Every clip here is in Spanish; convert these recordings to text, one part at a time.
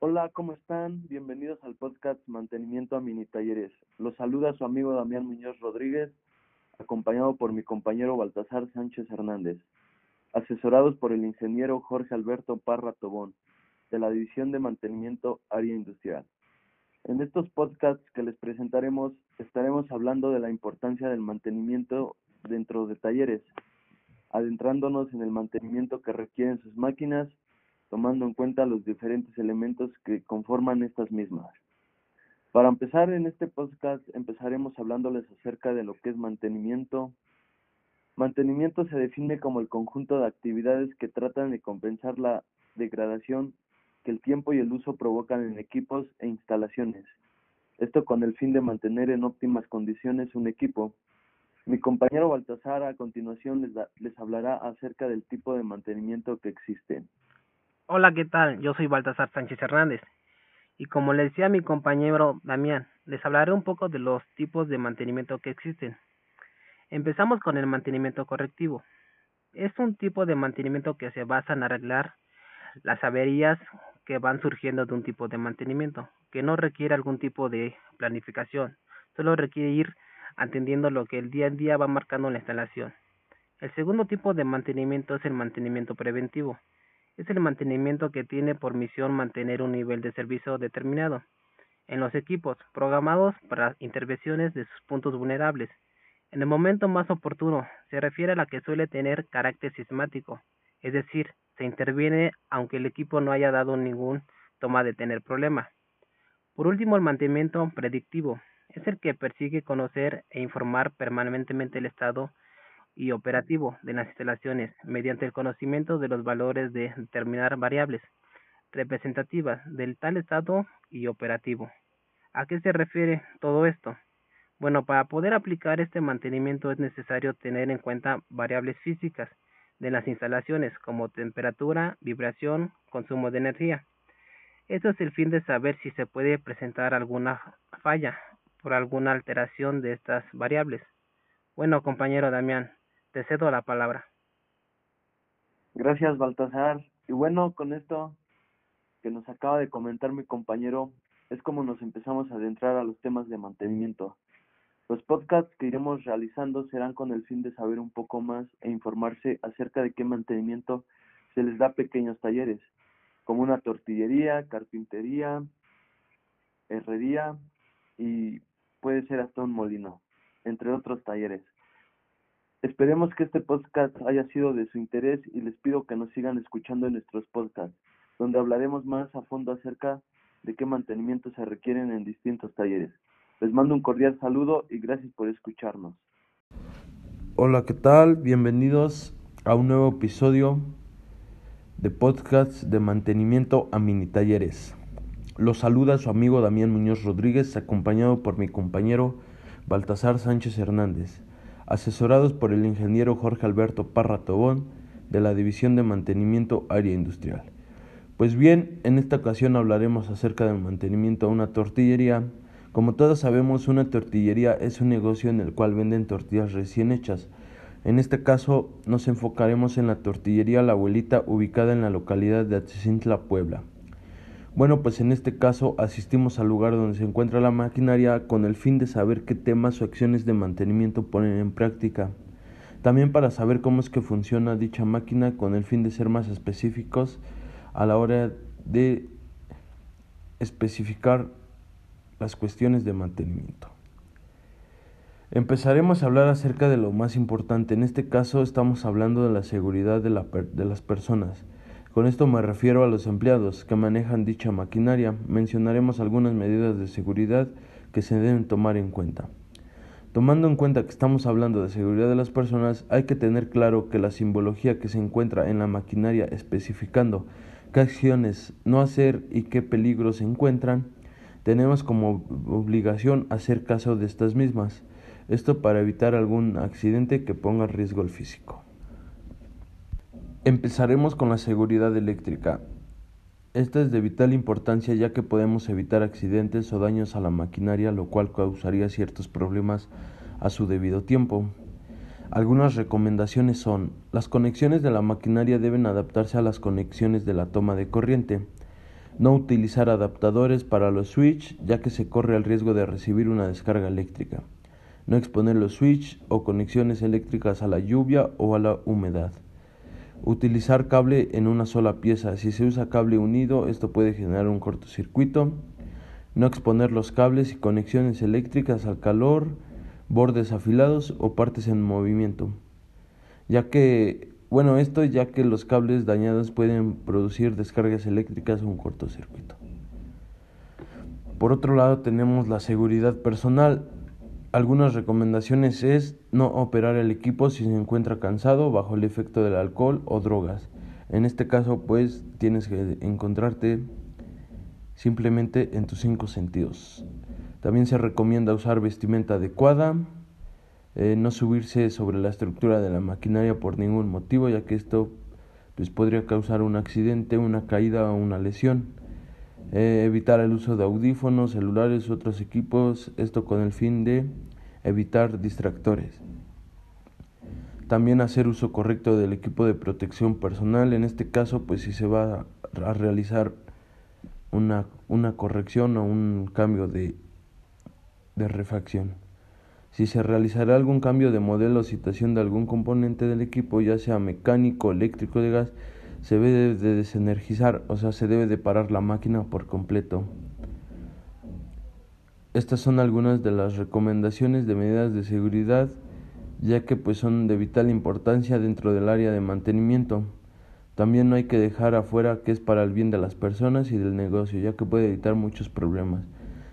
Hola, ¿cómo están? Bienvenidos al podcast Mantenimiento a Mini Talleres. Los saluda su amigo Damián Muñoz Rodríguez, acompañado por mi compañero Baltasar Sánchez Hernández, asesorados por el ingeniero Jorge Alberto Parra Tobón, de la División de Mantenimiento Área Industrial. En estos podcasts que les presentaremos estaremos hablando de la importancia del mantenimiento dentro de talleres, adentrándonos en el mantenimiento que requieren sus máquinas tomando en cuenta los diferentes elementos que conforman estas mismas. Para empezar en este podcast empezaremos hablándoles acerca de lo que es mantenimiento. Mantenimiento se define como el conjunto de actividades que tratan de compensar la degradación que el tiempo y el uso provocan en equipos e instalaciones. Esto con el fin de mantener en óptimas condiciones un equipo. Mi compañero Baltasar a continuación les, les hablará acerca del tipo de mantenimiento que existe. Hola, ¿qué tal? Yo soy Baltasar Sánchez Hernández y como le decía mi compañero Damián, les hablaré un poco de los tipos de mantenimiento que existen. Empezamos con el mantenimiento correctivo. Es un tipo de mantenimiento que se basa en arreglar las averías que van surgiendo de un tipo de mantenimiento, que no requiere algún tipo de planificación, solo requiere ir atendiendo lo que el día a día va marcando la instalación. El segundo tipo de mantenimiento es el mantenimiento preventivo es el mantenimiento que tiene por misión mantener un nivel de servicio determinado en los equipos programados para intervenciones de sus puntos vulnerables. En el momento más oportuno se refiere a la que suele tener carácter sistemático, es decir, se interviene aunque el equipo no haya dado ningún toma de tener problema. Por último, el mantenimiento predictivo es el que persigue conocer e informar permanentemente el estado y operativo de las instalaciones mediante el conocimiento de los valores de determinar variables representativas del tal estado y operativo. ¿A qué se refiere todo esto? Bueno, para poder aplicar este mantenimiento es necesario tener en cuenta variables físicas de las instalaciones como temperatura, vibración, consumo de energía. Esto es el fin de saber si se puede presentar alguna falla por alguna alteración de estas variables. Bueno, compañero Damián, te cedo la palabra. Gracias, Baltasar. Y bueno, con esto que nos acaba de comentar mi compañero, es como nos empezamos a adentrar a los temas de mantenimiento. Los podcasts que iremos realizando serán con el fin de saber un poco más e informarse acerca de qué mantenimiento se les da a pequeños talleres, como una tortillería, carpintería, herrería y puede ser hasta un molino, entre otros talleres. Esperemos que este podcast haya sido de su interés y les pido que nos sigan escuchando en nuestros podcasts, donde hablaremos más a fondo acerca de qué mantenimiento se requieren en distintos talleres. Les mando un cordial saludo y gracias por escucharnos. Hola, ¿qué tal? Bienvenidos a un nuevo episodio de podcast de mantenimiento a mini talleres. Los saluda su amigo Damián Muñoz Rodríguez, acompañado por mi compañero Baltasar Sánchez Hernández asesorados por el ingeniero Jorge Alberto Parra Tobón de la División de Mantenimiento Área Industrial. Pues bien, en esta ocasión hablaremos acerca del mantenimiento a una tortillería. Como todos sabemos, una tortillería es un negocio en el cual venden tortillas recién hechas. En este caso, nos enfocaremos en la tortillería La Abuelita ubicada en la localidad de Atzintla, Puebla. Bueno, pues en este caso asistimos al lugar donde se encuentra la maquinaria con el fin de saber qué temas o acciones de mantenimiento ponen en práctica. También para saber cómo es que funciona dicha máquina con el fin de ser más específicos a la hora de especificar las cuestiones de mantenimiento. Empezaremos a hablar acerca de lo más importante. En este caso estamos hablando de la seguridad de, de las personas. Con esto me refiero a los empleados que manejan dicha maquinaria. Mencionaremos algunas medidas de seguridad que se deben tomar en cuenta. Tomando en cuenta que estamos hablando de seguridad de las personas, hay que tener claro que la simbología que se encuentra en la maquinaria especificando qué acciones no hacer y qué peligros se encuentran, tenemos como obligación hacer caso de estas mismas. Esto para evitar algún accidente que ponga en riesgo el físico. Empezaremos con la seguridad eléctrica. Esta es de vital importancia ya que podemos evitar accidentes o daños a la maquinaria, lo cual causaría ciertos problemas a su debido tiempo. Algunas recomendaciones son, las conexiones de la maquinaria deben adaptarse a las conexiones de la toma de corriente. No utilizar adaptadores para los switch ya que se corre el riesgo de recibir una descarga eléctrica. No exponer los switch o conexiones eléctricas a la lluvia o a la humedad. Utilizar cable en una sola pieza. Si se usa cable unido, esto puede generar un cortocircuito. No exponer los cables y conexiones eléctricas al calor, bordes afilados o partes en movimiento. Ya que bueno, esto ya que los cables dañados pueden producir descargas eléctricas o un cortocircuito. Por otro lado tenemos la seguridad personal. Algunas recomendaciones es no operar el equipo si se encuentra cansado bajo el efecto del alcohol o drogas. En este caso pues tienes que encontrarte simplemente en tus cinco sentidos. También se recomienda usar vestimenta adecuada, eh, no subirse sobre la estructura de la maquinaria por ningún motivo, ya que esto pues, podría causar un accidente, una caída o una lesión. Eh, evitar el uso de audífonos, celulares u otros equipos, esto con el fin de evitar distractores. También hacer uso correcto del equipo de protección personal, en este caso pues si se va a realizar una, una corrección o un cambio de, de refacción. Si se realizará algún cambio de modelo o situación de algún componente del equipo, ya sea mecánico, eléctrico, de gas, se debe de desenergizar, o sea, se debe de parar la máquina por completo. Estas son algunas de las recomendaciones de medidas de seguridad, ya que pues son de vital importancia dentro del área de mantenimiento. También no hay que dejar afuera que es para el bien de las personas y del negocio, ya que puede evitar muchos problemas.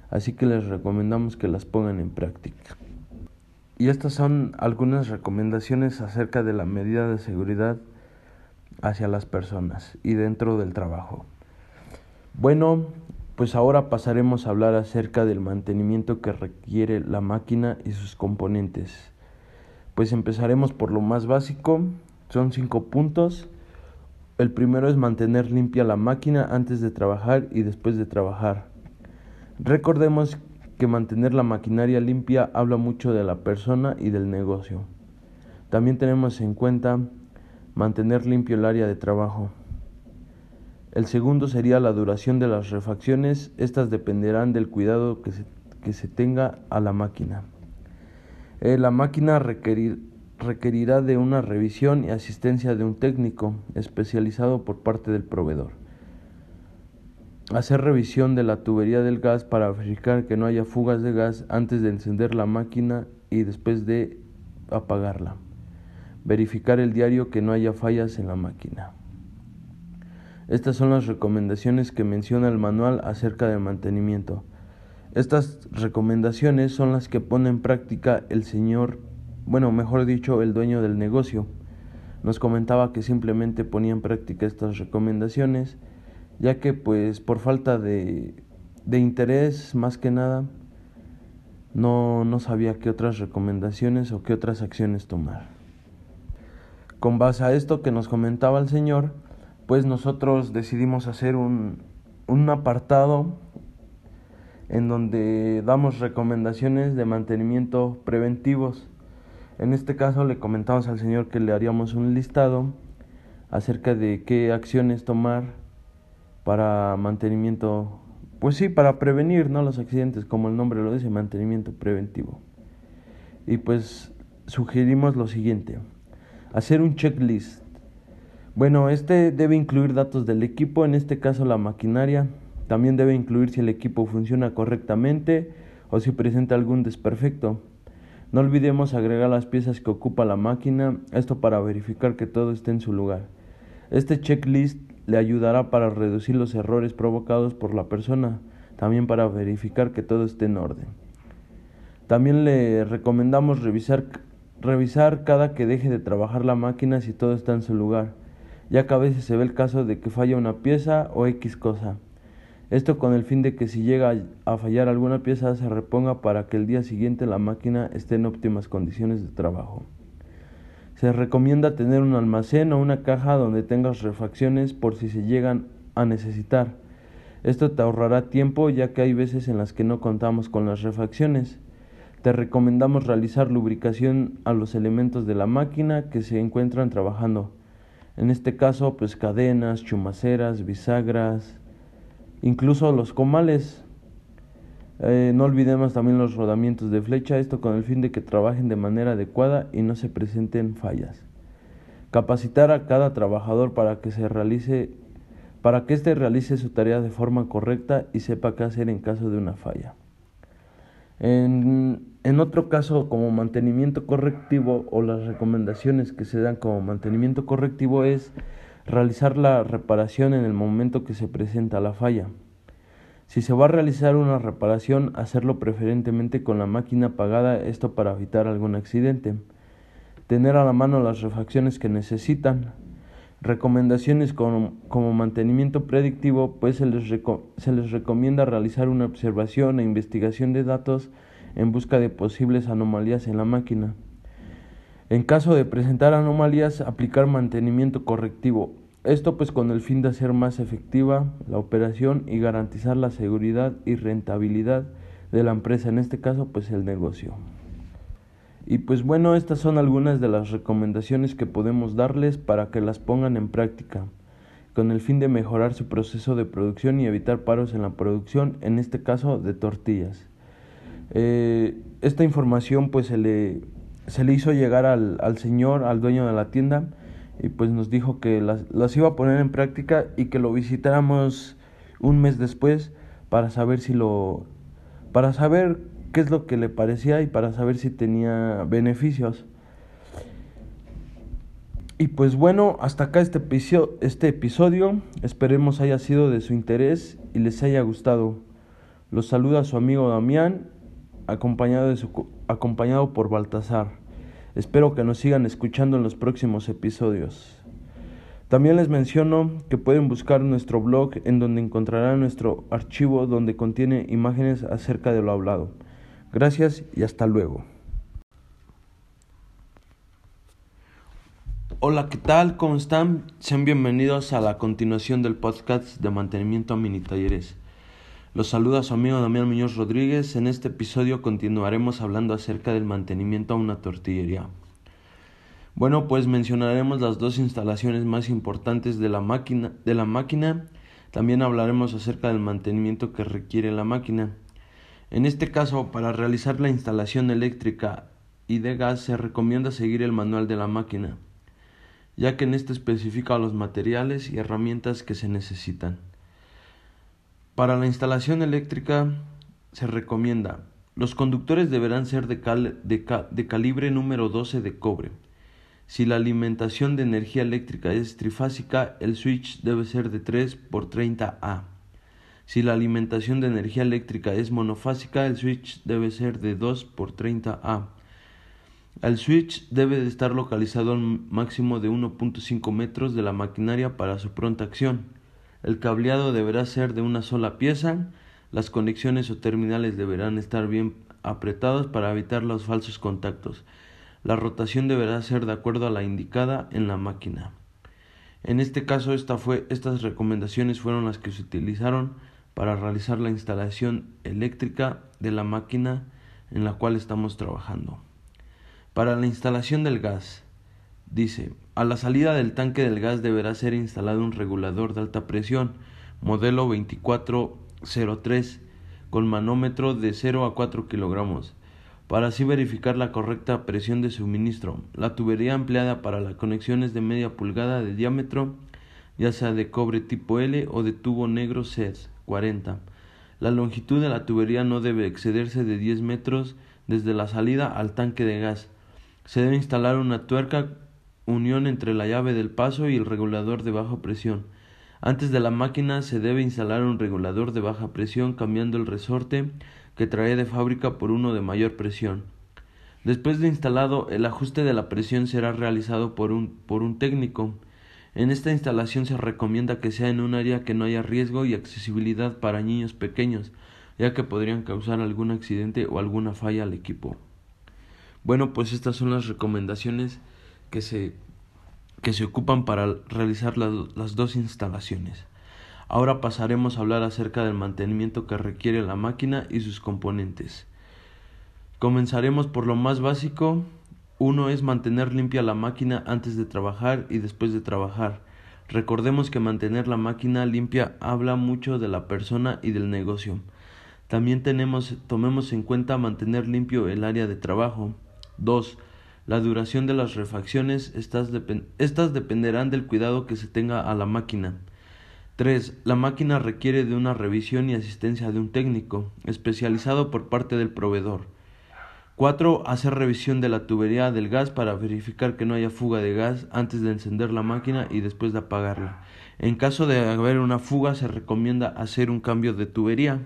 Así que les recomendamos que las pongan en práctica. Y estas son algunas recomendaciones acerca de la medida de seguridad hacia las personas y dentro del trabajo. Bueno, pues ahora pasaremos a hablar acerca del mantenimiento que requiere la máquina y sus componentes. Pues empezaremos por lo más básico, son cinco puntos. El primero es mantener limpia la máquina antes de trabajar y después de trabajar. Recordemos que mantener la maquinaria limpia habla mucho de la persona y del negocio. También tenemos en cuenta mantener limpio el área de trabajo. El segundo sería la duración de las refacciones. Estas dependerán del cuidado que se, que se tenga a la máquina. Eh, la máquina requerirá de una revisión y asistencia de un técnico especializado por parte del proveedor hacer revisión de la tubería del gas para verificar que no haya fugas de gas antes de encender la máquina y después de apagarla. Verificar el diario que no haya fallas en la máquina. Estas son las recomendaciones que menciona el manual acerca del mantenimiento. Estas recomendaciones son las que pone en práctica el señor, bueno, mejor dicho, el dueño del negocio. Nos comentaba que simplemente ponía en práctica estas recomendaciones ya que pues por falta de, de interés más que nada no, no sabía qué otras recomendaciones o qué otras acciones tomar. Con base a esto que nos comentaba el Señor, pues nosotros decidimos hacer un, un apartado en donde damos recomendaciones de mantenimiento preventivos. En este caso le comentamos al Señor que le haríamos un listado acerca de qué acciones tomar para mantenimiento, pues sí, para prevenir ¿no? los accidentes, como el nombre lo dice, mantenimiento preventivo. Y pues sugerimos lo siguiente, hacer un checklist. Bueno, este debe incluir datos del equipo, en este caso la maquinaria, también debe incluir si el equipo funciona correctamente o si presenta algún desperfecto. No olvidemos agregar las piezas que ocupa la máquina, esto para verificar que todo esté en su lugar. Este checklist le ayudará para reducir los errores provocados por la persona, también para verificar que todo esté en orden. También le recomendamos revisar, revisar cada que deje de trabajar la máquina si todo está en su lugar, ya que a veces se ve el caso de que falla una pieza o X cosa. Esto con el fin de que si llega a fallar alguna pieza se reponga para que el día siguiente la máquina esté en óptimas condiciones de trabajo. Se recomienda tener un almacén o una caja donde tengas refacciones por si se llegan a necesitar. Esto te ahorrará tiempo ya que hay veces en las que no contamos con las refacciones. Te recomendamos realizar lubricación a los elementos de la máquina que se encuentran trabajando. En este caso, pues cadenas, chumaceras, bisagras incluso los comales. Eh, no olvidemos también los rodamientos de flecha, esto con el fin de que trabajen de manera adecuada y no se presenten fallas. Capacitar a cada trabajador para que se realice para que éste realice su tarea de forma correcta y sepa qué hacer en caso de una falla. En, en, otro caso, como mantenimiento correctivo o las recomendaciones que se dan como mantenimiento correctivo es realizar la reparación en el momento que se presenta la falla. Si se va a realizar una reparación, hacerlo preferentemente con la máquina apagada, esto para evitar algún accidente. Tener a la mano las refacciones que necesitan, Recomendaciones como, como mantenimiento predictivo, pues se les, se les recomienda realizar una observación e investigación de datos en busca de posibles anomalías en la máquina. En caso de presentar anomalías, aplicar mantenimiento correctivo. Esto pues con el fin de hacer más efectiva la operación y garantizar la seguridad y rentabilidad de la empresa, en este caso pues el negocio. Y pues bueno, estas son algunas de las recomendaciones que podemos darles para que las pongan en práctica, con el fin de mejorar su proceso de producción y evitar paros en la producción, en este caso de tortillas. Eh, esta información pues se le, se le hizo llegar al, al, señor, al dueño de la tienda, y pues nos dijo que las, las iba a poner en práctica y que lo visitáramos un mes después para saber si lo para saber qué es lo que le parecía y para saber si tenía beneficios. Y pues bueno, hasta acá este episodio, este episodio. Esperemos haya sido de su interés y les haya gustado. Los saluda su amigo Damián, acompañado, de su, acompañado por Baltasar. Espero que nos sigan escuchando en los próximos episodios. También les menciono que pueden buscar nuestro blog en donde encontrarán nuestro archivo donde contiene imágenes acerca de lo hablado. Gracias y hasta luego. Hola, ¿qué tal? ¿Cómo están? Sean bienvenidos a la continuación del podcast de mantenimiento a mini talleres. Los saluda su amigo Damián Muñoz Rodríguez. En este episodio continuaremos hablando acerca del mantenimiento a una tortillería. Bueno, pues mencionaremos las dos instalaciones más importantes de la máquina. De la máquina. También hablaremos acerca del mantenimiento que requiere la máquina. En este caso, para realizar la instalación eléctrica y de gas se recomienda seguir el manual de la máquina, ya que en este especifica los materiales y herramientas que se necesitan. Para la instalación eléctrica se recomienda los conductores deberán ser de, calibre número 12 de cobre. Si la alimentación de energía eléctrica es trifásica, el switch debe ser de 3 por 30A. Si la alimentación de energía eléctrica es monofásica, el switch debe ser de 2 por 30A. El switch debe de estar localizado a un máximo de 1.5 metros de la maquinaria para su pronta acción. El cableado deberá ser de una sola pieza. Las conexiones o terminales deberán estar bien apretados para evitar los falsos contactos. La rotación deberá ser de acuerdo a la indicada en la máquina. En este caso, esta fue, estas recomendaciones fueron las que se utilizaron para realizar la instalación eléctrica de la máquina en la cual estamos trabajando. Para la instalación del gas, dice, a la salida del tanque del gas deberá ser instalado un regulador de alta presión, modelo 2403, con manómetro de 0 a 4 kilogramos, para así verificar la correcta presión de suministro. La tubería empleada para la conexión es de media pulgada de diámetro, ya sea de cobre tipo L o de tubo negro CES. 40. La longitud de la tubería no debe excederse de 10 metros desde la salida al tanque de gas. Se debe instalar una tuerca unión entre la llave del paso y el regulador de baja presión. Antes de la máquina se debe instalar un regulador de baja presión cambiando el resorte que trae de fábrica por uno de mayor presión. Después de instalado, el ajuste de la presión será realizado por un, por un técnico. En esta instalación se recomienda que sea en un área que no haya riesgo y accesibilidad para niños pequeños, ya que podrían causar algún accidente o alguna falla al equipo. Bueno, pues estas son las recomendaciones que se, que se ocupan para realizar las dos instalaciones. Ahora pasaremos a hablar acerca del mantenimiento que requiere la máquina y sus componentes. Comenzaremos por lo más básico, uno es mantener limpia la máquina antes de trabajar y después de trabajar. Recordemos que mantener la máquina limpia habla mucho de la persona y del negocio. También tenemos, tomemos en cuenta mantener limpio el área de trabajo. 2. La duración de las refacciones, estas, estas dependerán del cuidado que se tenga a la máquina. 3. La máquina requiere de una revisión y asistencia de un técnico, especializado por parte del proveedor. 4. Hacer revisión de la tubería del gas para verificar que no haya fuga de gas antes de encender la máquina y después de apagarla. En caso de haber una fuga se recomienda hacer un cambio de tubería.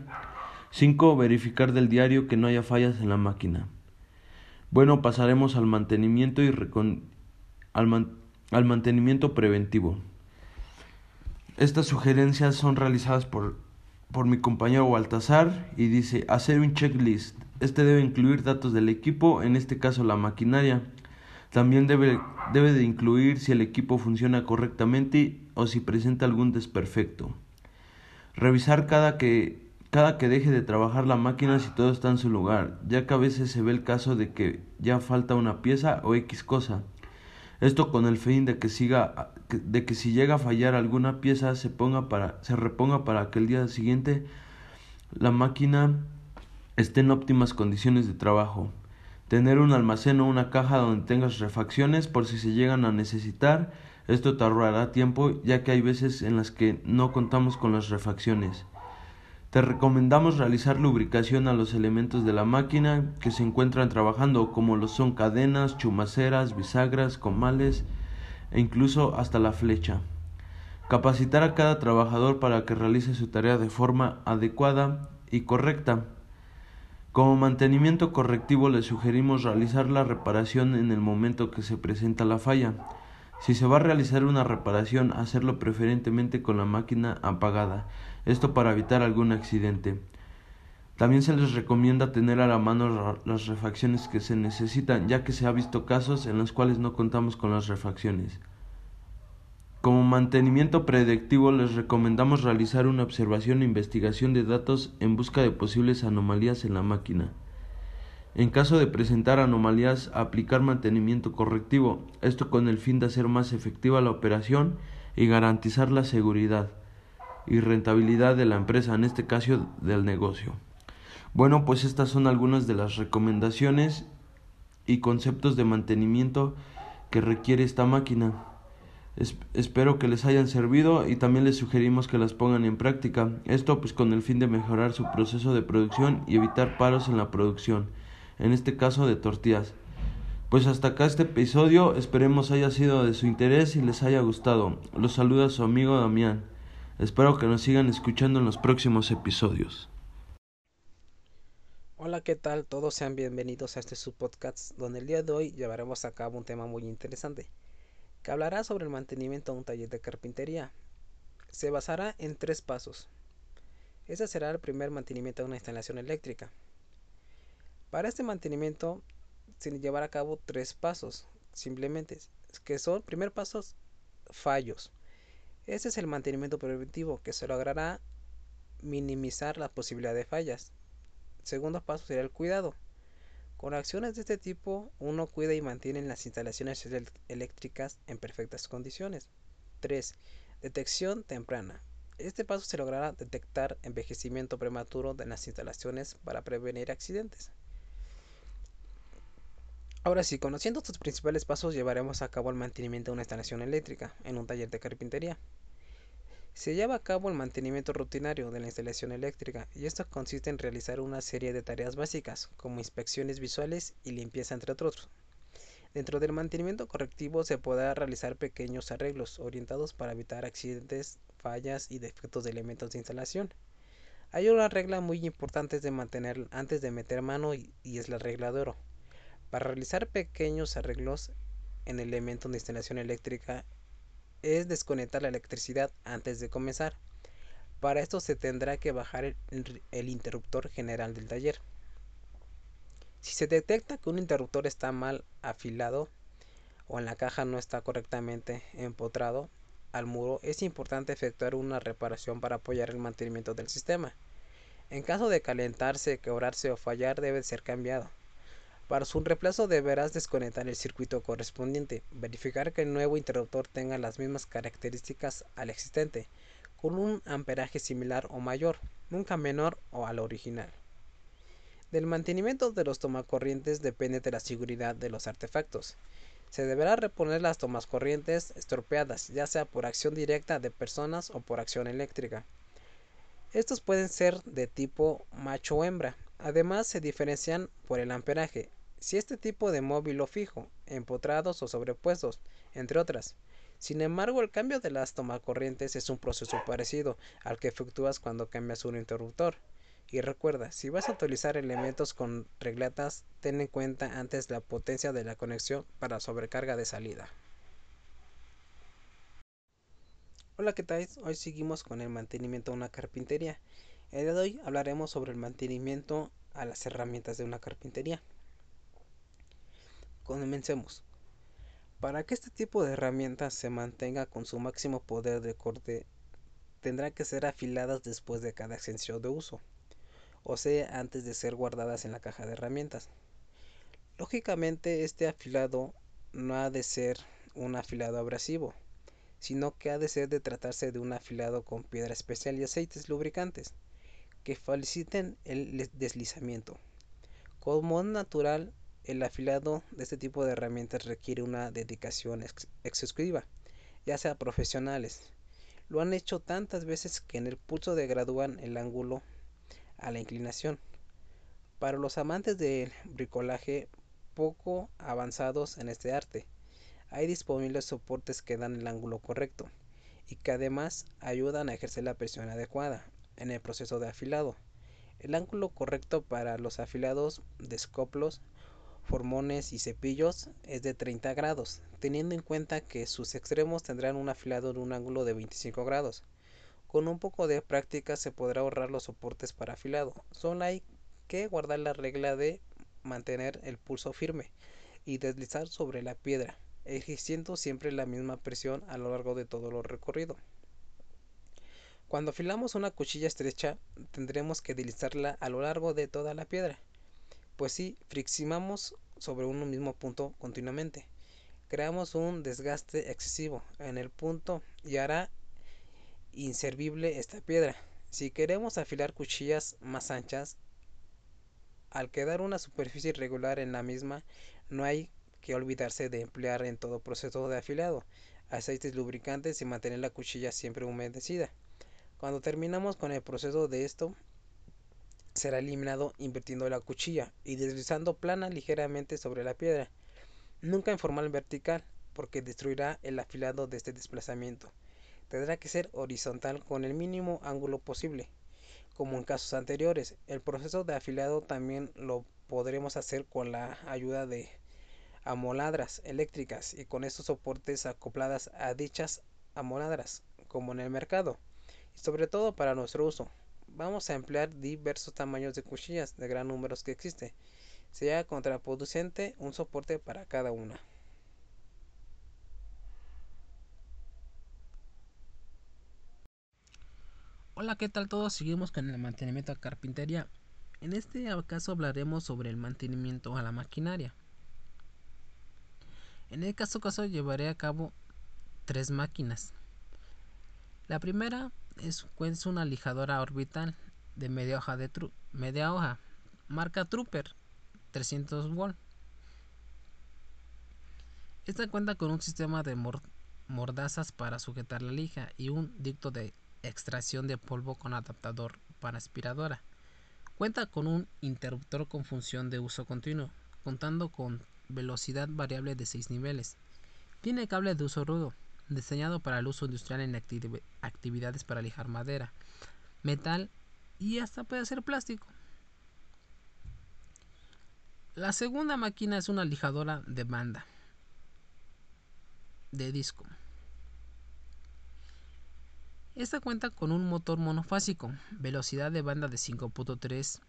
5. Verificar del diario que no haya fallas en la máquina. Bueno, pasaremos al mantenimiento y al, al mantenimiento preventivo. Estas sugerencias son realizadas por, por mi compañero Baltasar y dice hacer un checklist este debe incluir datos del equipo, en este caso la maquinaria. También debe, debe de incluir si el equipo funciona correctamente o si presenta algún desperfecto. Revisar cada que, cada que deje de trabajar la máquina si todo está en su lugar, ya que a veces se ve el caso de que ya falta una pieza o X cosa. Esto con el fin de que siga de que si llega a fallar alguna pieza se ponga para se reponga para que el día siguiente la máquina esté en óptimas condiciones de trabajo. Tener un almacén o una caja donde tengas refacciones por si se llegan a necesitar. Esto te ahorrará tiempo ya que hay veces en las que no contamos con las refacciones. Te recomendamos realizar lubricación a los elementos de la máquina que se encuentran trabajando como lo son cadenas, chumaceras, bisagras, comales e incluso hasta la flecha. Capacitar a cada trabajador para que realice su tarea de forma adecuada y correcta. Como mantenimiento correctivo le sugerimos realizar la reparación en el momento que se presenta la falla. Si se va a realizar una reparación, hacerlo preferentemente con la máquina apagada, esto para evitar algún accidente. También se les recomienda tener a la mano las refacciones que se necesitan, ya que se ha visto casos en los cuales no contamos con las refacciones. Como mantenimiento predictivo les recomendamos realizar una observación e investigación de datos en busca de posibles anomalías en la máquina. En caso de presentar anomalías, aplicar mantenimiento correctivo, esto con el fin de hacer más efectiva la operación y garantizar la seguridad y rentabilidad de la empresa, en este caso del negocio. Bueno, pues estas son algunas de las recomendaciones y conceptos de mantenimiento que requiere esta máquina espero que les hayan servido y también les sugerimos que las pongan en práctica. Esto pues con el fin de mejorar su proceso de producción y evitar paros en la producción, en este caso de tortillas. Pues hasta acá este episodio, esperemos haya sido de su interés y les haya gustado. Los saluda su amigo Damián. Espero que nos sigan escuchando en los próximos episodios. Hola, ¿qué tal? Todos sean bienvenidos a este subpodcast donde el día de hoy llevaremos a cabo un tema muy interesante que hablará sobre el mantenimiento de un taller de carpintería. Se basará en tres pasos. Ese será el primer mantenimiento de una instalación eléctrica. Para este mantenimiento se llevará a cabo tres pasos, simplemente, que son, primer paso, fallos. Este es el mantenimiento preventivo que se logrará minimizar la posibilidad de fallas. Segundo paso será el cuidado. Con acciones de este tipo, uno cuida y mantiene las instalaciones eléctricas en perfectas condiciones. 3. Detección temprana. Este paso se logrará detectar envejecimiento prematuro de las instalaciones para prevenir accidentes. Ahora sí, conociendo estos principales pasos, llevaremos a cabo el mantenimiento de una instalación eléctrica en un taller de carpintería. Se lleva a cabo el mantenimiento rutinario de la instalación eléctrica y esto consiste en realizar una serie de tareas básicas como inspecciones visuales y limpieza entre otros. Dentro del mantenimiento correctivo se podrá realizar pequeños arreglos orientados para evitar accidentes, fallas y defectos de elementos de instalación. Hay una regla muy importante de mantener antes de meter mano y, y es la regla de oro. Para realizar pequeños arreglos en elementos de instalación eléctrica es desconectar la electricidad antes de comenzar. Para esto se tendrá que bajar el, interruptor general del taller. Si se detecta que un interruptor está mal afilado o en la caja no está correctamente empotrado al muro, es importante efectuar una reparación para apoyar el mantenimiento del sistema. En caso de calentarse, quebrarse o fallar, debe ser cambiado. Para su reemplazo deberás desconectar el circuito correspondiente, verificar que el nuevo interruptor tenga las mismas características al existente, con un amperaje similar o mayor, nunca menor o al original. Del mantenimiento de los tomacorrientes depende de la seguridad de los artefactos. Se deberá reponer las tomas corrientes estropeadas, ya sea por acción directa de personas o por acción eléctrica. Estos pueden ser de tipo macho o hembra. Además se diferencian por el amperaje, si este tipo de móvil o fijo, empotrados o sobrepuestos, entre otras. Sin embargo, el cambio de las tomacorrientes es un proceso parecido al que efectúas cuando cambias un interruptor. Y recuerda, si vas a utilizar elementos con regletas, ten en cuenta antes la potencia de la conexión para sobrecarga de salida. Hola, ¿qué tal? Hoy seguimos con el mantenimiento de una carpintería. El día de hoy hablaremos sobre el mantenimiento a las herramientas de una carpintería. Comencemos. Para que este tipo de herramientas se mantenga con su máximo poder de corte, tendrán que ser afiladas después de cada extensión de uso, o sea, antes de ser guardadas en la caja de herramientas. Lógicamente, este afilado no ha de ser un afilado abrasivo, sino que ha de ser de tratarse de un afilado con piedra especial y aceites lubricantes que faciliten el deslizamiento. Como es natural, el afilado de este tipo de herramientas requiere una dedicación exclusiva, ya sea profesionales. Lo han hecho tantas veces que en el pulso degradúan el ángulo a la inclinación. Para los amantes del bricolaje poco avanzados en este arte, hay disponibles soportes que dan el ángulo correcto y que además ayudan a ejercer la presión adecuada en el proceso de afilado. El ángulo correcto para los afilados de escoplos formones y cepillos es de 30 grados, teniendo en cuenta que sus extremos tendrán un afilado de un ángulo de 25 grados. Con un poco de práctica se podrá ahorrar los soportes para afilado. Solo hay que guardar la regla de mantener el pulso firme y deslizar sobre la piedra, ejerciendo siempre la misma presión a lo largo de todo lo recorrido. Cuando afilamos una cuchilla estrecha, tendremos que deslizarla a lo largo de toda la piedra pues si friccionamos sobre un mismo punto continuamente. Creamos un desgaste excesivo en el punto y hará inservible esta piedra. Si queremos afilar cuchillas más anchas, al quedar una superficie irregular en la misma, no hay que olvidarse de emplear en todo proceso de afilado aceites lubricantes y mantener la cuchilla siempre humedecida. Cuando terminamos con el proceso de esto, será eliminado invirtiendo la cuchilla y deslizando plana ligeramente sobre la piedra, nunca en forma vertical, porque destruirá el afilado de este desplazamiento. Tendrá que ser horizontal con el mínimo ángulo posible. Como en casos anteriores, el proceso de afilado también lo podremos hacer con la ayuda de amoladras eléctricas y con estos soportes acopladas a dichas amoladras, como en el mercado, y sobre todo para nuestro uso, vamos a emplear diversos tamaños de cuchillas de gran número que existe. Sea contraproducente un soporte para cada una. Hola, ¿qué tal todos? Seguimos con el mantenimiento a carpintería. En este caso hablaremos sobre el mantenimiento a la maquinaria. En el caso caso llevaré a cabo tres máquinas. La primera es, una lijadora orbital de media hoja de media hoja, marca Trooper 300 volt. Esta cuenta con un sistema de mordazas para sujetar la lija y un dicto de extracción de polvo con adaptador para aspiradora. Cuenta con un interruptor con función de uso continuo, contando con velocidad variable de 6 niveles. Tiene cable de uso rudo, diseñado para el uso industrial en actividades para lijar madera, metal y hasta puede ser plástico. La segunda máquina es una lijadora de banda de disco. Esta cuenta con un motor monofásico, velocidad de banda de 5.3,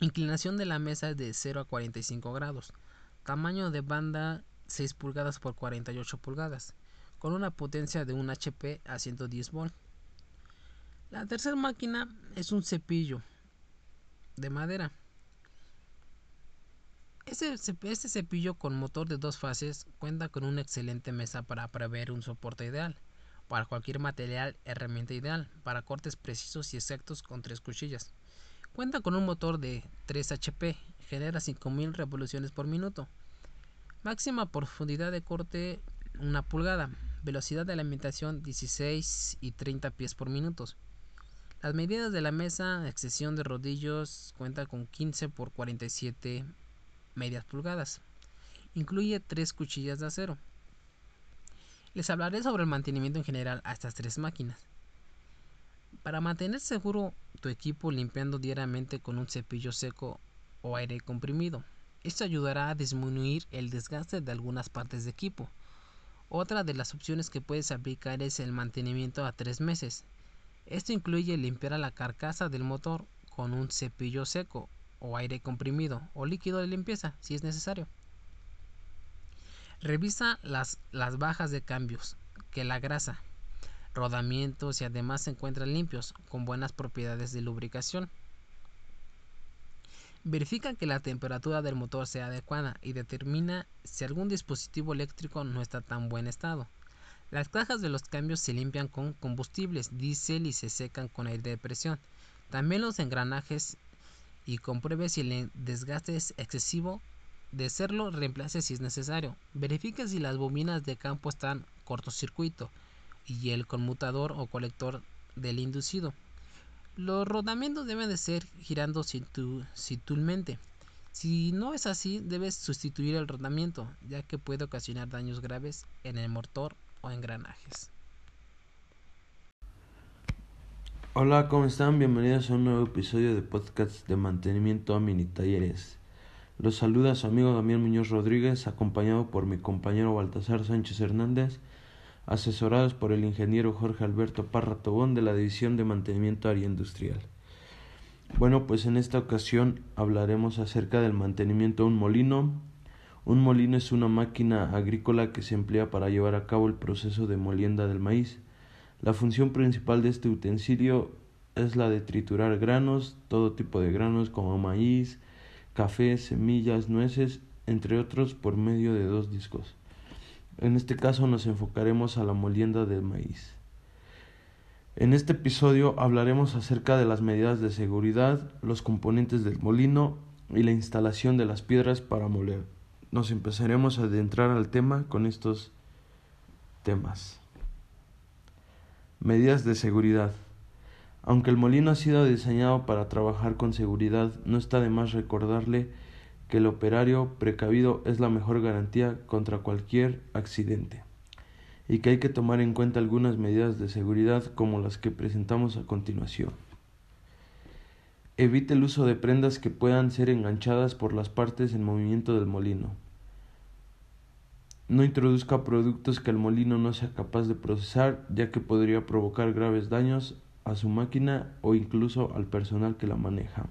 inclinación de la mesa de 0 a 45 grados, tamaño de banda 6 pulgadas por 48 pulgadas, con una potencia de un HP a 110 volt. La tercera máquina es un cepillo de madera. Este, este cepillo con motor de dos fases cuenta con una excelente mesa para prever un soporte ideal. Para cualquier material, herramienta ideal para cortes precisos y exactos con tres cuchillas. Cuenta con un motor de 3 HP, genera 5000 revoluciones por minuto. Máxima profundidad de corte 1 pulgada, velocidad de alimentación 16 y 30 pies por minuto. Las medidas de la mesa, excepción de rodillos, cuenta con 15 por 47 medias pulgadas. Incluye tres cuchillas de acero. Les hablaré sobre el mantenimiento en general a estas tres máquinas. Para mantener seguro tu equipo limpiando diariamente con un cepillo seco o aire comprimido. Esto ayudará a disminuir el desgaste de algunas partes de equipo. Otra de las opciones que puedes aplicar es el mantenimiento a tres meses. Esto incluye limpiar la carcasa del motor con un cepillo seco o aire comprimido o líquido de limpieza si es necesario. Revisa las, las bajas de cambios, que la grasa, rodamientos y además se encuentran limpios, con buenas propiedades de lubricación. Verifica que la temperatura del motor sea adecuada y determina si algún dispositivo eléctrico no está tan buen estado. Las cajas de los cambios se limpian con combustibles diésel y se secan con aire de presión. También los engranajes y compruebe si el desgaste es excesivo. De serlo, reemplace si es necesario. Verifique si las bobinas de campo están cortocircuito y el conmutador o colector del inducido. Los rodamientos deben de ser girando situlmente. Si no es así, debes sustituir el rodamiento, ya que puede ocasionar daños graves en el motor o engranajes. Hola, ¿cómo están? Bienvenidos a un nuevo episodio de podcast de mantenimiento a mini talleres. Los saluda su amigo Damián Muñoz Rodríguez, acompañado por mi compañero Baltasar Sánchez Hernández, asesorados por el ingeniero Jorge Alberto Parra Tobón de la División de Mantenimiento Área Industrial. Bueno, pues en esta ocasión hablaremos acerca del mantenimiento de un molino. Un molino es una máquina agrícola que se emplea para llevar a cabo el proceso de molienda del maíz. La función principal de este utensilio es la de triturar granos, todo tipo de granos como maíz, café, semillas, nueces, entre otros, por medio de dos discos. En este caso nos enfocaremos a la molienda del maíz. En este episodio hablaremos acerca de las medidas de seguridad, los componentes del molino y la instalación de las piedras para moler. Nos empezaremos a adentrar al tema con estos temas. Medidas de seguridad. Aunque el molino ha sido diseñado para trabajar con seguridad, no está de más recordarle que el operario precavido es la mejor garantía contra cualquier accidente y que hay que tomar en cuenta algunas medidas de seguridad como las que presentamos a continuación. Evite el uso de prendas que puedan ser enganchadas por las partes en movimiento del molino. No introduzca productos que el molino no sea capaz de procesar, ya que podría provocar graves daños a su máquina o incluso al personal que la maneja.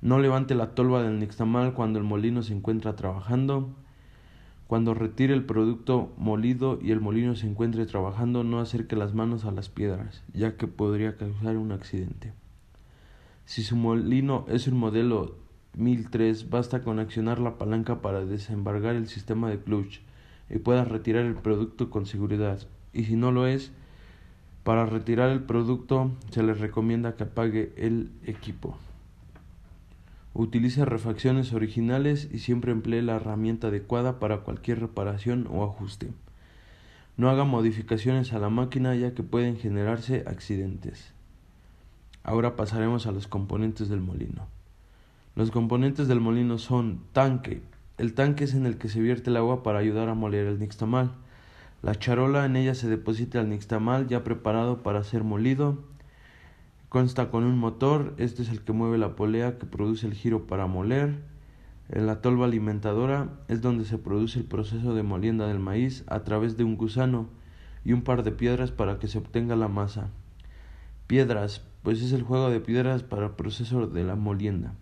No levante la tolva del nixtamal cuando el molino se encuentra trabajando. Cuando retire el producto molido y el molino se encuentre trabajando, no acerque las manos a las piedras, ya que podría causar un accidente. Si su molino es un modelo 1003 basta con accionar la palanca para desembargar el sistema de clutch y pueda retirar el producto con seguridad. Y si no lo es, para retirar el producto se le recomienda que apague el equipo. Utilice refacciones originales y siempre emplee la herramienta adecuada para cualquier reparación o ajuste. No haga modificaciones a la máquina ya que pueden generarse accidentes. Ahora pasaremos a los componentes del molino. Los componentes del molino son tanque. El tanque es en el que se vierte el agua para ayudar a moler el nixtamal. La charola en ella se deposita el nixtamal ya preparado para ser molido. Consta con un motor, este es el que mueve la polea que produce el giro para moler. La tolva alimentadora es donde se produce el proceso de molienda del maíz a través de un gusano y un par de piedras para que se obtenga la masa. Piedras, pues es el juego de piedras para el proceso de la molienda.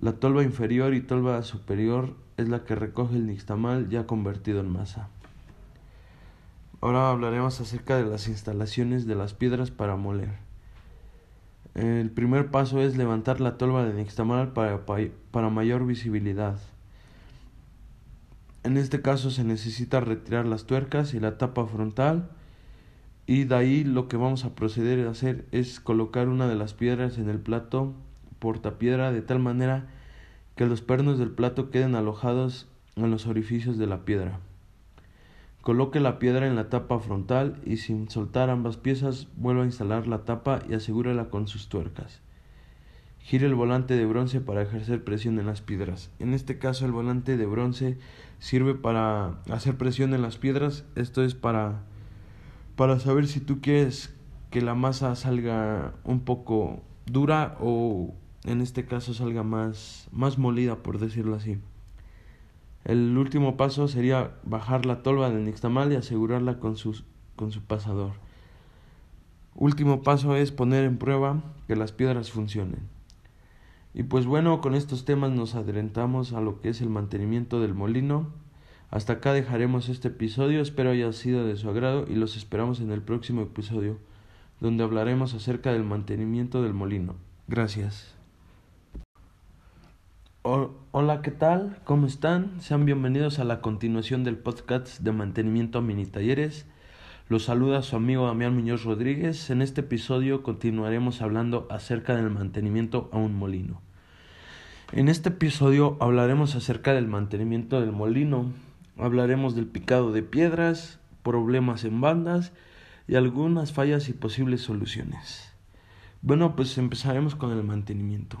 La tolva inferior y tolva superior es la que recoge el nixtamal ya convertido en masa. Ahora hablaremos acerca de las instalaciones de las piedras para moler. El primer paso es levantar la tolva de nixtamal para, para mayor visibilidad. En este caso se necesita retirar las tuercas y la tapa frontal y de ahí lo que vamos a proceder a hacer es colocar una de las piedras en el plato portapiedra de tal manera que los pernos del plato queden alojados en los orificios de la piedra. Coloque la piedra en la tapa frontal y sin soltar ambas piezas vuelva a instalar la tapa y asegúrela con sus tuercas. Gire el volante de bronce para ejercer presión en las piedras. En este caso el volante de bronce sirve para hacer presión en las piedras. Esto es para, para saber si tú quieres que la masa salga un poco dura o en este caso salga más, más molida por decirlo así. El último paso sería bajar la tolva del nixtamal y asegurarla con, con su pasador. Último paso es poner en prueba que las piedras funcionen. Y pues bueno, con estos temas nos adelantamos a lo que es el mantenimiento del molino. Hasta acá dejaremos este episodio, espero haya sido de su agrado y los esperamos en el próximo episodio, donde hablaremos acerca del mantenimiento del molino. Gracias. Hola, ¿qué tal? ¿Cómo están? Sean bienvenidos a la continuación del podcast de mantenimiento a mini talleres. Los saluda su amigo Damián Muñoz Rodríguez. En este episodio continuaremos hablando acerca del mantenimiento a un molino. En este episodio hablaremos acerca del mantenimiento del molino. Hablaremos del picado de piedras, problemas en bandas y algunas fallas y posibles soluciones. Bueno, pues empezaremos con el mantenimiento.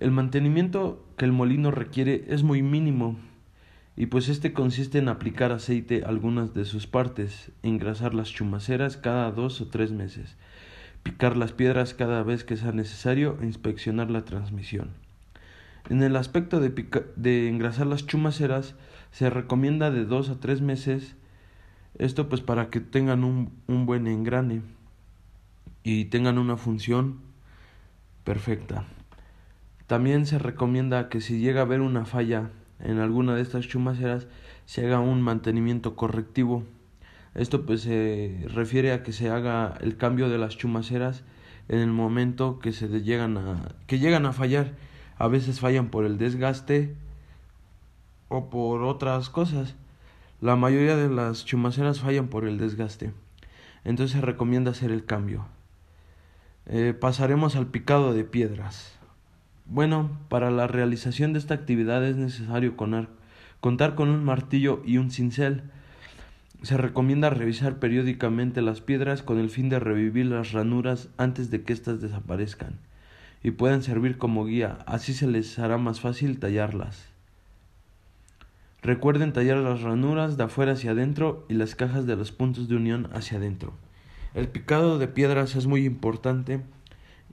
El mantenimiento que el molino requiere es muy mínimo y pues este consiste en aplicar aceite a algunas de sus partes, engrasar las chumaceras cada dos o tres meses, picar las piedras cada vez que sea necesario e inspeccionar la transmisión. En el aspecto de, de engrasar las chumaceras se recomienda de dos a tres meses, esto pues para que tengan un, un buen engrane y tengan una función perfecta. También se recomienda que si llega a haber una falla en alguna de estas chumaceras, se haga un mantenimiento correctivo. Esto pues se refiere a que se haga el cambio de las chumaceras en el momento que se llegan a que llegan a fallar. A veces fallan por el desgaste o por otras cosas. La mayoría de las chumaceras fallan por el desgaste. Entonces se recomienda hacer el cambio. Eh, pasaremos al picado de piedras. Bueno, para la realización de esta actividad es necesario contar con un martillo y un cincel. Se recomienda revisar periódicamente las piedras con el fin de revivir las ranuras antes de que éstas desaparezcan y puedan servir como guía, así se les hará más fácil tallarlas. Recuerden tallar las ranuras de afuera hacia adentro y las cajas de los puntos de unión hacia adentro. El picado de piedras es muy importante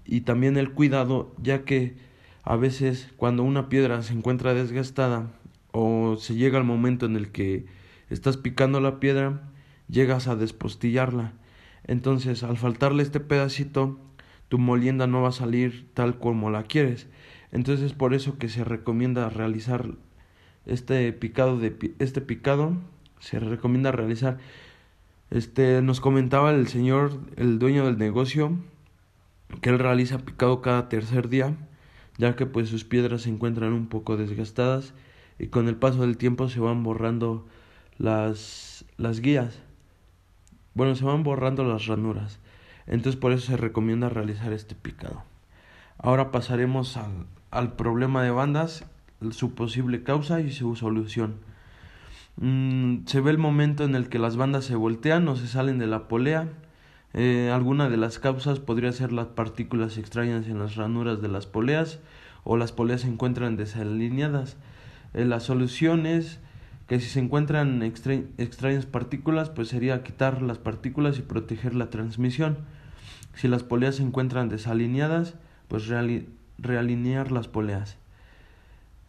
y también el cuidado, ya que a veces cuando una piedra se encuentra desgastada o se llega al momento en el que estás picando la piedra, llegas a despostillarla. Entonces, al faltarle este pedacito, tu molienda no va a salir tal como la quieres. Entonces, por eso que se recomienda realizar este picado de este picado se recomienda realizar este nos comentaba el señor el dueño del negocio que él realiza picado cada tercer día ya que pues sus piedras se encuentran un poco desgastadas y con el paso del tiempo se van borrando las, las guías. Bueno, se van borrando las ranuras. Entonces por eso se recomienda realizar este picado. Ahora pasaremos al, al problema de bandas, su posible causa y su solución. Mm, se ve el momento en el que las bandas se voltean o se salen de la polea. Eh, alguna de las causas podría ser las partículas extrañas en las ranuras de las poleas o las poleas se encuentran desalineadas. Eh, la solución es que si se encuentran extrañas partículas, pues sería quitar las partículas y proteger la transmisión. Si las poleas se encuentran desalineadas, pues realinear las poleas.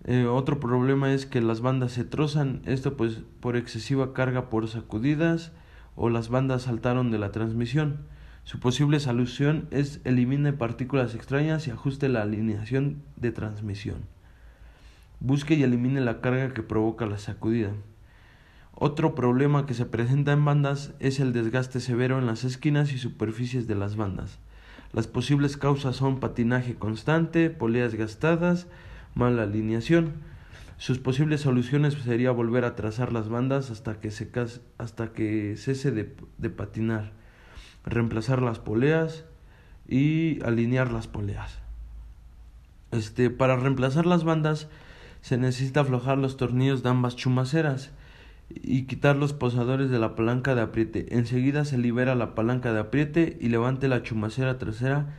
Eh, otro problema es que las bandas se trozan, esto pues por excesiva carga por sacudidas, o las bandas saltaron de la transmisión. Su posible solución es elimine partículas extrañas y ajuste la alineación de transmisión. Busque y elimine la carga que provoca la sacudida. Otro problema que se presenta en bandas es el desgaste severo en las esquinas y superficies de las bandas. Las posibles causas son patinaje constante, poleas gastadas, mala alineación. Sus posibles soluciones sería volver a trazar las bandas hasta que, se, hasta que cese de, de patinar, reemplazar las poleas y alinear las poleas. Este, para reemplazar las bandas se necesita aflojar los tornillos de ambas chumaceras y quitar los posadores de la palanca de apriete. Enseguida se libera la palanca de apriete y levante la chumacera trasera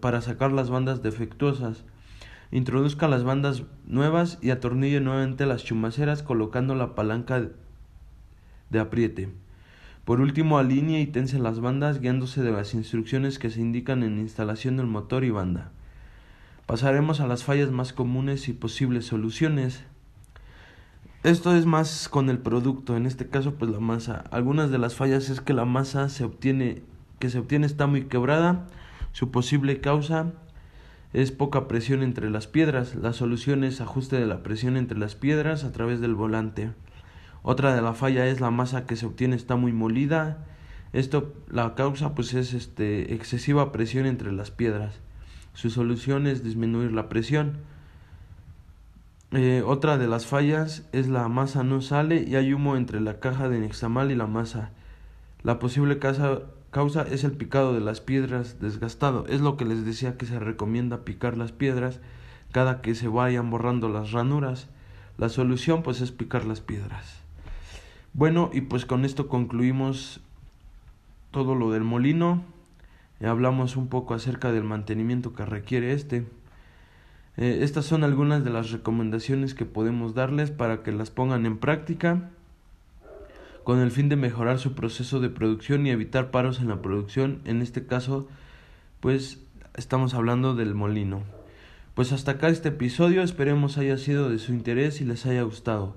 para sacar las bandas defectuosas. Introduzca las bandas nuevas y atornille nuevamente las chumaceras colocando la palanca de apriete. Por último, alinee y tense las bandas guiándose de las instrucciones que se indican en instalación del motor y banda. Pasaremos a las fallas más comunes y posibles soluciones. Esto es más con el producto, en este caso pues la masa. Algunas de las fallas es que la masa se obtiene que se obtiene está muy quebrada. Su posible causa es poca presión entre las piedras. La solución es ajuste de la presión entre las piedras a través del volante. Otra de la falla es la masa que se obtiene está muy molida. Esto la causa pues es este excesiva presión entre las piedras. Su solución es disminuir la presión. Eh, otra de las fallas es la masa no sale y hay humo entre la caja de nextamal y la masa. La posible causa, causa es el picado de las piedras desgastado. Es lo que les decía que se recomienda picar las piedras cada que se vayan borrando las ranuras. La solución pues es picar las piedras. Bueno, y pues con esto concluimos todo lo del molino. hablamos un poco acerca del mantenimiento que requiere este. Eh, estas son algunas de las recomendaciones que podemos darles para que las pongan en práctica con el fin de mejorar su proceso de producción y evitar paros en la producción. En este caso, pues estamos hablando del molino. Pues hasta acá este episodio, esperemos haya sido de su interés y les haya gustado.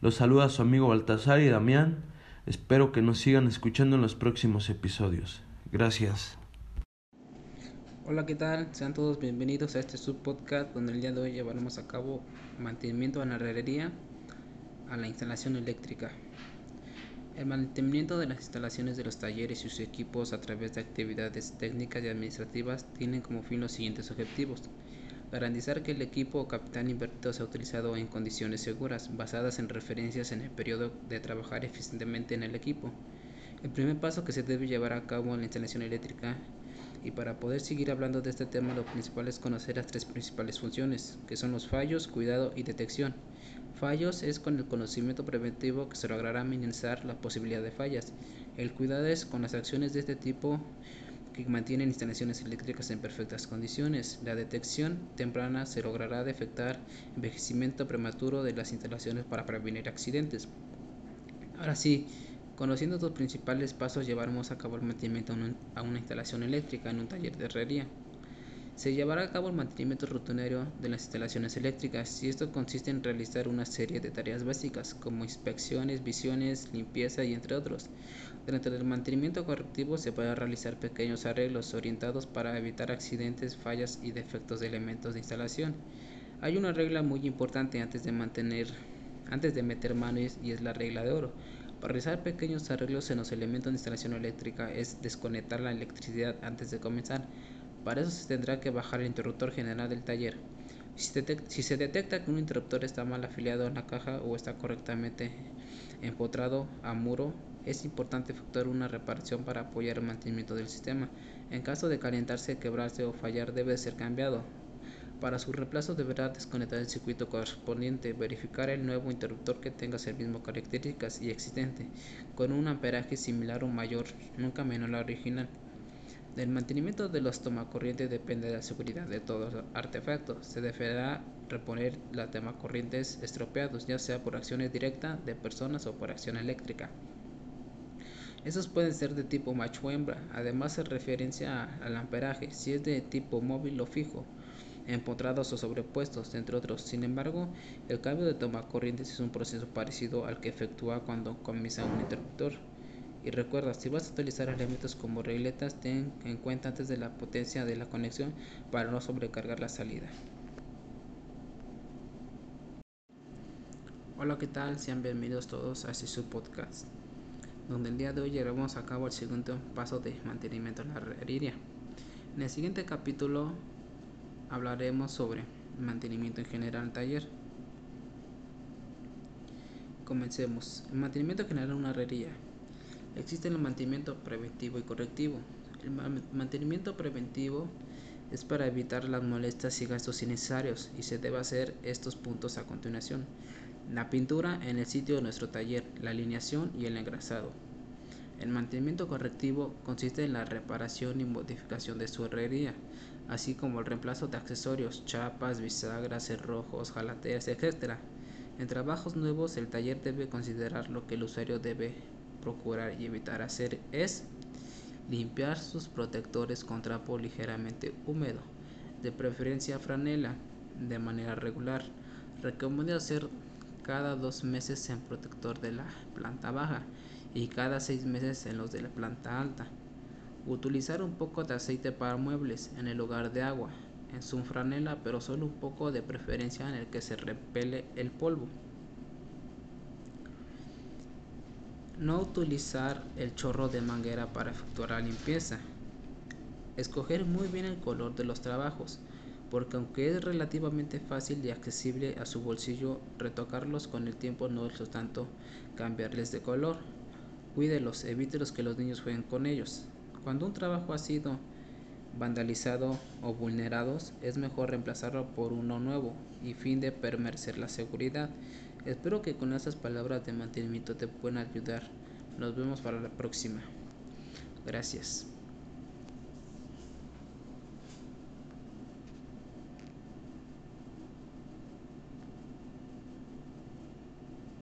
Los saluda su amigo Baltasar y Damián. Espero que nos sigan escuchando en los próximos episodios. Gracias. Hola, ¿qué tal? Sean todos bienvenidos a este subpodcast donde el día de hoy llevaremos a cabo mantenimiento en la herrería a la instalación eléctrica. El mantenimiento de las instalaciones de los talleres y sus equipos a través de actividades técnicas y administrativas tienen como fin los siguientes objetivos. Garantizar que el equipo o capital invertido sea utilizado en condiciones seguras, basadas en referencias en el periodo de trabajar eficientemente en el equipo. El primer paso que se debe llevar a cabo en la instalación eléctrica y para poder seguir hablando de este tema lo principal es conocer las tres principales funciones, que son los fallos, cuidado y detección. Fallos es con el conocimiento preventivo que se logrará minimizar la posibilidad de fallas. El cuidado es con las acciones de este tipo que mantienen instalaciones eléctricas en perfectas condiciones. La detección temprana se logrará detectar envejecimiento prematuro de las instalaciones para prevenir accidentes. Ahora sí, Conociendo los principales pasos llevaremos a cabo el mantenimiento a una instalación eléctrica en un taller de herrería. Se llevará a cabo el mantenimiento rutinario de las instalaciones eléctricas y esto consiste en realizar una serie de tareas básicas como inspecciones, visiones, limpieza y entre otros. Durante el mantenimiento correctivo se pueden realizar pequeños arreglos orientados para evitar accidentes, fallas y defectos de elementos de instalación. Hay una regla muy importante antes de mantener antes de meter manos y es la regla de oro. Para realizar pequeños arreglos en los elementos de instalación eléctrica es desconectar la electricidad antes de comenzar. Para eso se tendrá que bajar el interruptor general del taller. Si, se detecta que un interruptor está mal afiliado a la caja o está correctamente empotrado a muro, es importante efectuar una reparación para apoyar el mantenimiento del sistema. En caso de calentarse, quebrarse o fallar debe ser cambiado. Para su reemplazo deberá desconectar el circuito correspondiente, verificar el nuevo interruptor que tenga las mismas características y existente, con un amperaje similar o mayor, nunca menor al original. Del mantenimiento de los tomacorrientes depende de la seguridad de todos los artefactos. Se deberá reponer los tomacorrientes estropeados, ya sea por acciones directas de personas o por acción eléctrica. Estos pueden ser de tipo macho hembra. Además, se referencia al amperaje, si es de tipo móvil o fijo empotrados o sobrepuestos, entre otros. Sin embargo, el cambio de toma corrientes es un proceso parecido al que efectúa cuando comienza un interruptor. Y recuerda, si vas a utilizar elementos como regletas, ten en cuenta antes de la potencia de la conexión para no sobrecargar la salida. Hola, ¿qué tal? Sean bienvenidos todos a este subpodcast, donde el día de hoy llevamos a cabo el segundo paso de mantenimiento en la herrería. En el siguiente capítulo hablaremos sobre mantenimiento en general en taller. Comencemos. El mantenimiento general en una herrería. Existe el mantenimiento preventivo y correctivo. El mantenimiento preventivo es para evitar las molestias y gastos innecesarios y se debe hacer estos puntos a continuación. La pintura en el sitio de nuestro taller, la alineación y el engrasado. El mantenimiento correctivo consiste en la reparación y modificación de su herrería, así como el reemplazo de accesorios, chapas, bisagras, cerrojos, jalateas, etc. En trabajos nuevos, el taller debe considerar lo que el usuario debe procurar y evitar hacer es limpiar sus protectores con trapo ligeramente húmedo, de preferencia franela, de manera regular. Recomiendo hacer cada dos meses en protector de la planta baja y cada seis meses en los de la planta alta. Utilizar un poco de aceite para muebles en el lugar de agua, en su franela, pero solo un poco de preferencia en el que se repele el polvo. No utilizar el chorro de manguera para efectuar la limpieza. Escoger muy bien el color de los trabajos porque aunque es relativamente fácil y accesible a su bolsillo, retocarlos con el tiempo no es tanto cambiarles de color. Cuídelos, evítelos que los niños jueguen con ellos. Cuando un trabajo ha sido vandalizado o vulnerados, es mejor reemplazarlo por uno nuevo y fin de permanecer la seguridad. Espero que con estas palabras de mantenimiento te puedan ayudar. Nos vemos para la próxima. Gracias.